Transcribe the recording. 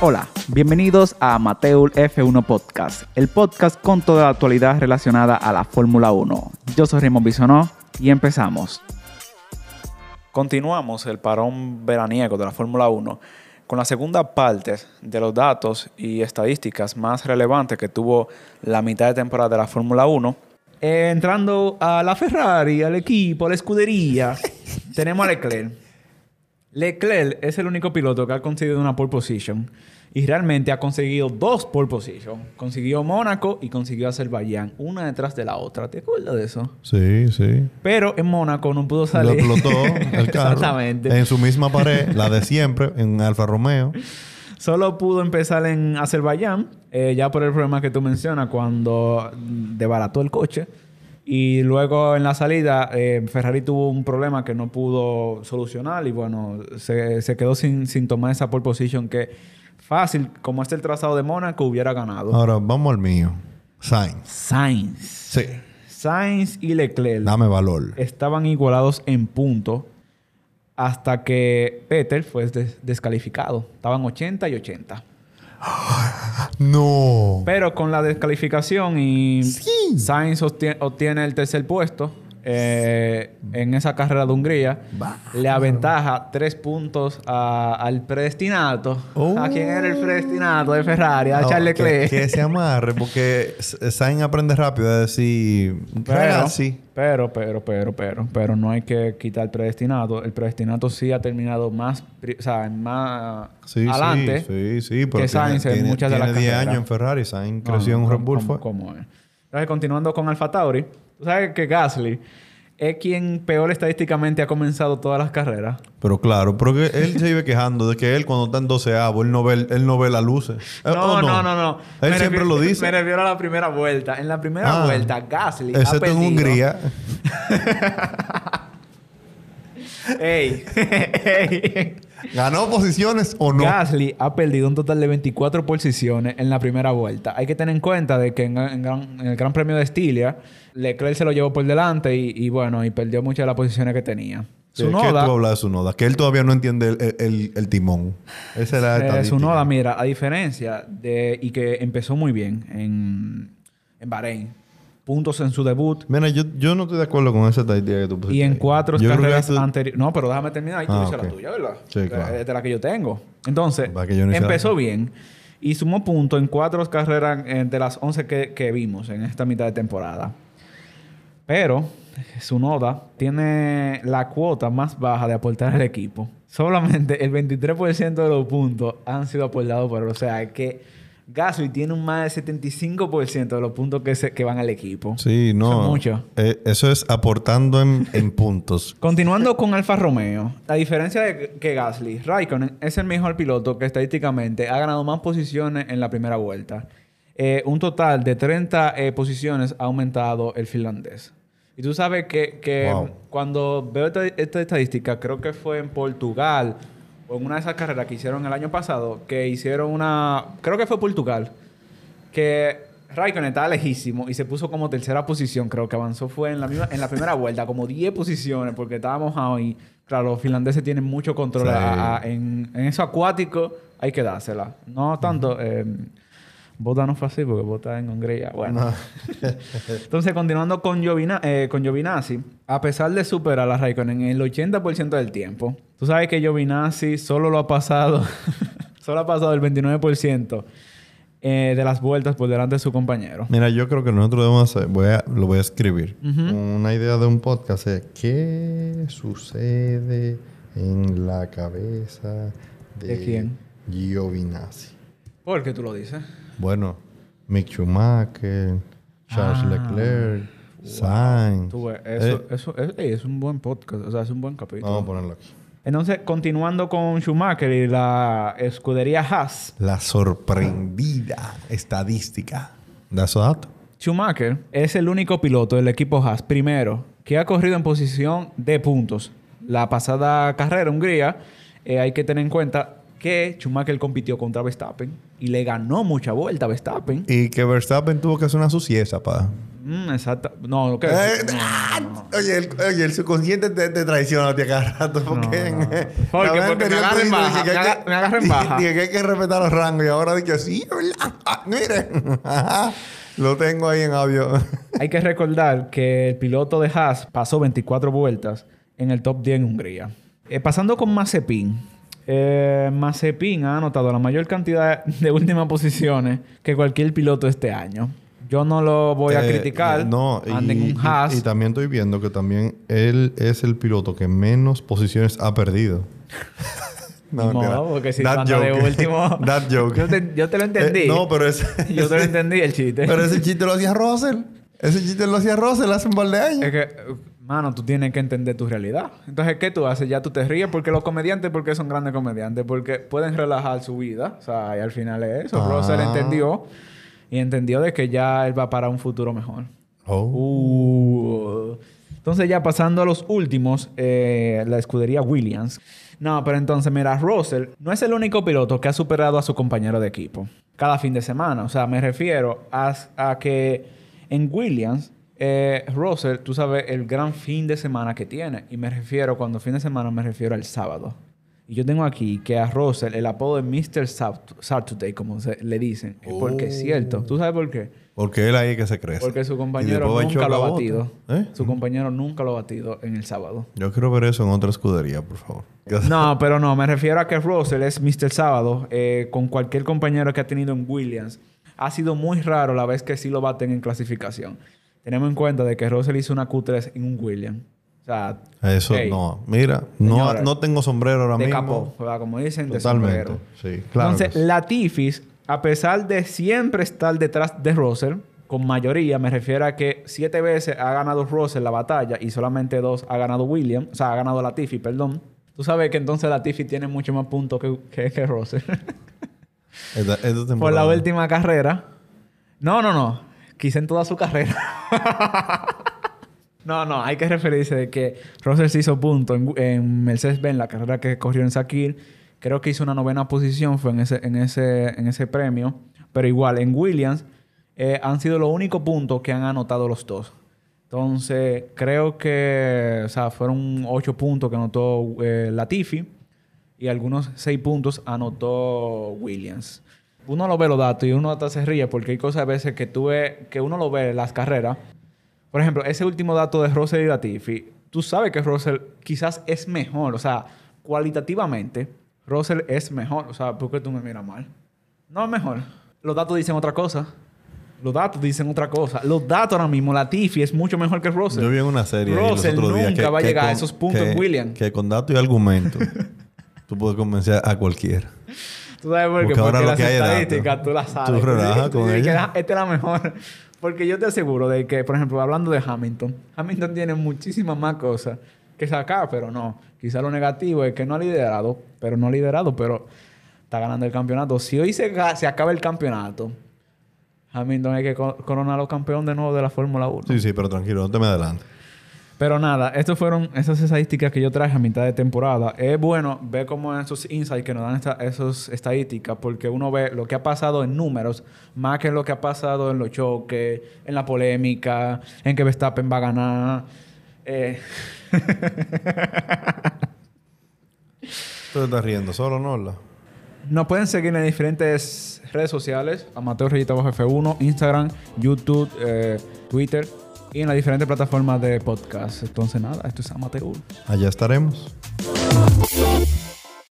Hola, bienvenidos a Mateul F1 Podcast, el podcast con toda la actualidad relacionada a la Fórmula 1. Yo soy Raymond Bisonó y empezamos. Continuamos el parón veraniego de la Fórmula 1 con la segunda parte de los datos y estadísticas más relevantes que tuvo la mitad de temporada de la Fórmula 1. Eh, entrando a la Ferrari, al equipo, a la escudería, tenemos a Leclerc. Leclerc es el único piloto que ha conseguido una pole position y realmente ha conseguido dos pole position. Consiguió Mónaco y consiguió Azerbaiyán, una detrás de la otra. ¿Te acuerdas de eso? Sí, sí. Pero en Mónaco no pudo Lo salir. explotó el carro. Exactamente. En su misma pared, la de siempre, en Alfa Romeo. Solo pudo empezar en Azerbaiyán, eh, ya por el problema que tú mencionas, cuando desbarató el coche. Y luego en la salida, eh, Ferrari tuvo un problema que no pudo solucionar y bueno, se, se quedó sin, sin tomar esa pole position que fácil, como este el trazado de Mónaco, hubiera ganado. Ahora, vamos al mío. Sainz. Sainz. Sí. Sainz y Leclerc Dame valor. estaban igualados en punto hasta que Peter fue des- descalificado. Estaban 80 y 80. No. Pero con la descalificación y Sainz obtie- obtiene el tercer puesto eh, en esa carrera de Hungría, le aventaja tres puntos a- al predestinato. Oh. ¿A quién era el predestinato de Ferrari? A No, Charles que, Leclerc. que se amarre, porque Sainz aprende rápido a decir. Pero, así. pero, pero, pero, pero, pero no hay que quitar el predestinato. El predestinato sí ha terminado más, o sea, más Sí, adelante. sí, sí, sí. Pero que Sainz tiene, en tiene- muchas de las tiene 10 carreras. años en Ferrari. Sainz creció no, en Red ¿cómo- Bull. cómo es? Entonces, continuando con Alfa Tauri, tú sabes que Gasly es quien peor estadísticamente ha comenzado todas las carreras. Pero claro, porque él se vive quejando de que él cuando está en 12 él no ve, él no ve las luces. Eh, No, ¿o no, no, no. Él Me siempre lo dice. Me refiero a la primera vuelta. En la primera Ah. vuelta, Gasly ha Excepto en perdido... Hungría. ¡Ey! ¡Ey! ¿Ganó posiciones o no? Gasly ha perdido un total de 24 posiciones en la primera vuelta. Hay que tener en cuenta de que en, en gran- en el Gran Premio de Estilia, Leclerc se lo llevó por delante y, y bueno, y perdió muchas de las posiciones que tenía. ¿De ¿Qué tú hablas de Sunoda? Que él todavía no entiende el, el- el- el timón. Esa es la eh, estadística. Tsunoda, mira, a diferencia de... Y que empezó muy bien en, en Bahrein. Puntos en su debut. Mira, yo, yo no estoy de acuerdo con esa estadística que tú pusiste. Y en ahí. cuatro Yo carreras anteriores... No, pero déjame terminar. Y tú Ah, la tuya, ¿verdad? Sí, De- claro. De, la que yo tengo. Entonces, yo no empezó bien. Y sumó puntos en cuatro carreras de las 11 que, que vimos en esta mitad de temporada. Pero Sunoda tiene la cuota más baja de aportar al equipo. Solamente el 23% de los puntos han sido aportados por él. O sea, que Gasly tiene un más del 75% de los puntos que, se, que van al equipo. Sí, no. Eso es mucho. Eh, eso es aportando en, en puntos. Continuando con Alfa Romeo, la diferencia de que Gasly, Raikkonen es el mejor piloto que estadísticamente ha ganado más posiciones en la primera vuelta. Eh, un total de 30 eh, posiciones ha aumentado el finlandés. Y tú sabes que, que Wow. cuando veo esta, esta estadística, creo que fue en Portugal en una de esas carreras que hicieron el año pasado, que hicieron una, creo que fue Portugal, que Raikkonen estaba lejísimo y se puso como tercera posición. Creo que avanzó fue en la misma, en la primera vuelta, como 10 posiciones, porque estaba mojado y, claro, los finlandeses tienen mucho control. Sí. a- a- en, en eso acuático hay que dársela. No tanto. eh, Bota no fue así porque Bota en Hungría. Bueno. Entonces, continuando con, eh, con Giovinazzi, a pesar de superar a Raikkonen en el 80% del tiempo, tú sabes que Giovinazzi solo lo ha pasado, solo ha pasado el 29% eh, de las vueltas por delante de su compañero. Mira, yo creo que nosotros debemos hacer, voy a, lo voy a escribir. Una idea de un podcast es ¿qué sucede en la cabeza de, ¿De quién? Giovinazzi? ¿Por qué tú lo dices? Bueno, Mick Schumacher, Charles Ah. Leclerc, Sainz. Tú eso, Eh, eso es un buen podcast, o sea, es un buen capítulo. vamos a ponerlo aquí. Entonces, continuando con Schumacher y la escudería Haas, La sorprendida estadística. ¿Da esos datos? Schumacher es el único piloto del equipo Haas, primero, que ha corrido en posición de puntos. La pasada carrera, Hungría, eh, hay que tener en cuenta que Schumacher compitió contra Verstappen y le ganó mucha vuelta a Verstappen. Y que Verstappen tuvo que hacer una sucieza, pa. Mm, exacto. No, ¿qué? Eh, No, ah, no. Oye, el, oye, el subconsciente te, te traiciona a ti a cada rato. Porque, No, Porque me anterior agarra tú en dices baja, que me que- aga- baja. Dije que hay que respetar los rangos y ahora dije, sí, es ¿verdad? Ah, mire. Ajá. Lo tengo ahí en audio. Hay que recordar que el piloto de Haas pasó 24 vueltas en el top 10 en Hungría. Eh, pasando con Mazepin. Eh, Mazepin ha anotado la mayor cantidad de últimas posiciones que cualquier piloto este año. Yo no lo voy a Eh, criticar. No, en y, Haas. y- y también estoy viendo que también él es el piloto que menos posiciones ha perdido. No, mentira. porque si That anda de joke. último. That joke. Yo te, yo te lo entendí. Eh, no, pero ese... Yo te lo entendí el chiste. Pero ese chiste lo hacía Russell. Ese chiste lo hacía Russell hace un par de años. Es que, mano, tú tienes que entender tu realidad. Entonces, ¿qué tú haces? Ya tú te ríes porque los comediantes, porque son grandes comediantes, porque pueden relajar su vida. O sea, y al final es eso. Ah. Russell entendió y entendió de que ya él va para un futuro mejor. Oh. Uh. Entonces, ya pasando a los últimos, eh, la escudería Williams. No, pero entonces, mira, Russell no es el único piloto que ha superado a su compañero de equipo cada fin de semana. O sea, me refiero a, a que en Williams, eh, Russell, tú sabes el gran fin de semana que tiene. Y me refiero, cuando fin de semana, me refiero al sábado. Y yo tengo aquí que a Russell el apodo de Mr. Sat- Saturday, como se, le dicen, es porque es cierto. ¿Tú sabes por qué? Porque él ahí es que se crece. Porque su compañero nunca lo ha batido. ¿Eh? Su compañero nunca lo ha batido en el sábado. Yo quiero ver eso en otra escudería, por favor. No, pero no, me refiero a que Russell es Mr. Sábado eh, con cualquier compañero que ha tenido en Williams. Ha sido muy raro la vez que sí lo baten en clasificación. Tenemos en cuenta de que Russell hizo una Q3 en un Williams. O sea, Eso hey, no. Mira, no, no tengo sombrero ahora de mismo. capó, ¿verdad? como dicen, de Totalmente. sombrero. Sí, claro. Entonces, sí. Latifi, a pesar de siempre estar detrás de Russell, con mayoría, me refiero a que siete veces ha ganado Russell la batalla y solamente dos ha ganado William, o sea, ha ganado Latifi, perdón. Tú sabes que entonces Latifi tiene mucho más puntos que, que, que Russell. Esta- esta Por la última carrera. No, no, no. Quizá en toda su carrera. no, no. Hay que referirse de que Russell se hizo punto en, en Mercedes-Benz, la carrera que corrió en Sakir. Creo que hizo una novena posición, fue en ese, en ese, en ese premio. Pero igual, en Williams eh, han sido los únicos puntos que han anotado los dos. Entonces, creo que, o sea, fueron ocho puntos que anotó eh, Latifi y algunos seis puntos anotó Williams. Uno lo ve los datos y uno hasta se ríe porque hay cosas a veces que que uno lo ve en las carreras. Por ejemplo, ese último dato de Russell y Latifi, tú sabes que Russell quizás es mejor, o sea, cualitativamente, Russell es mejor. O sea, ¿por qué tú me miras mal? No es mejor. Los datos dicen otra cosa. Los datos dicen otra cosa. Los datos ahora mismo, Latifi es mucho mejor que Russell. Yo vi en una serie los Russell otros días nunca va a llegar a esos puntos que- en Williams. Que con datos y argumentos tú puedes convencer a cualquiera. ¿Tú sabes por qué? Porque ahora Porque lo las que hay estadísticas tú las sabes. Tú relajas con que ella. Esta es la mejor. Porque yo te aseguro de que, por ejemplo, hablando de Hamilton, Hamilton tiene muchísimas más cosas que sacar, pero no. Quizá lo negativo es que no ha liderado, pero no ha liderado, pero está ganando el campeonato. Si hoy se, se acaba el campeonato, Hamilton hay que co- coronarlo campeón de nuevo de la Fórmula 1. Sí, sí, pero tranquilo, no te me adelante. Pero nada, estas fueron esas estadísticas que yo traje a mitad de temporada. Es bueno ver cómo esos insights que nos dan esta- esas estadísticas, porque uno ve lo que ha pasado en números, más que lo que ha pasado en los choques, en la polémica, en que Verstappen va a ganar. Eh, Tú te estás riendo solo, ¿no? Orla? nos pueden seguir en diferentes redes sociales, Amateur Rayita Bajo F1, Instagram, YouTube, eh, Twitter y en las diferentes plataformas de podcast. Entonces nada, esto es Amateur. Allá estaremos.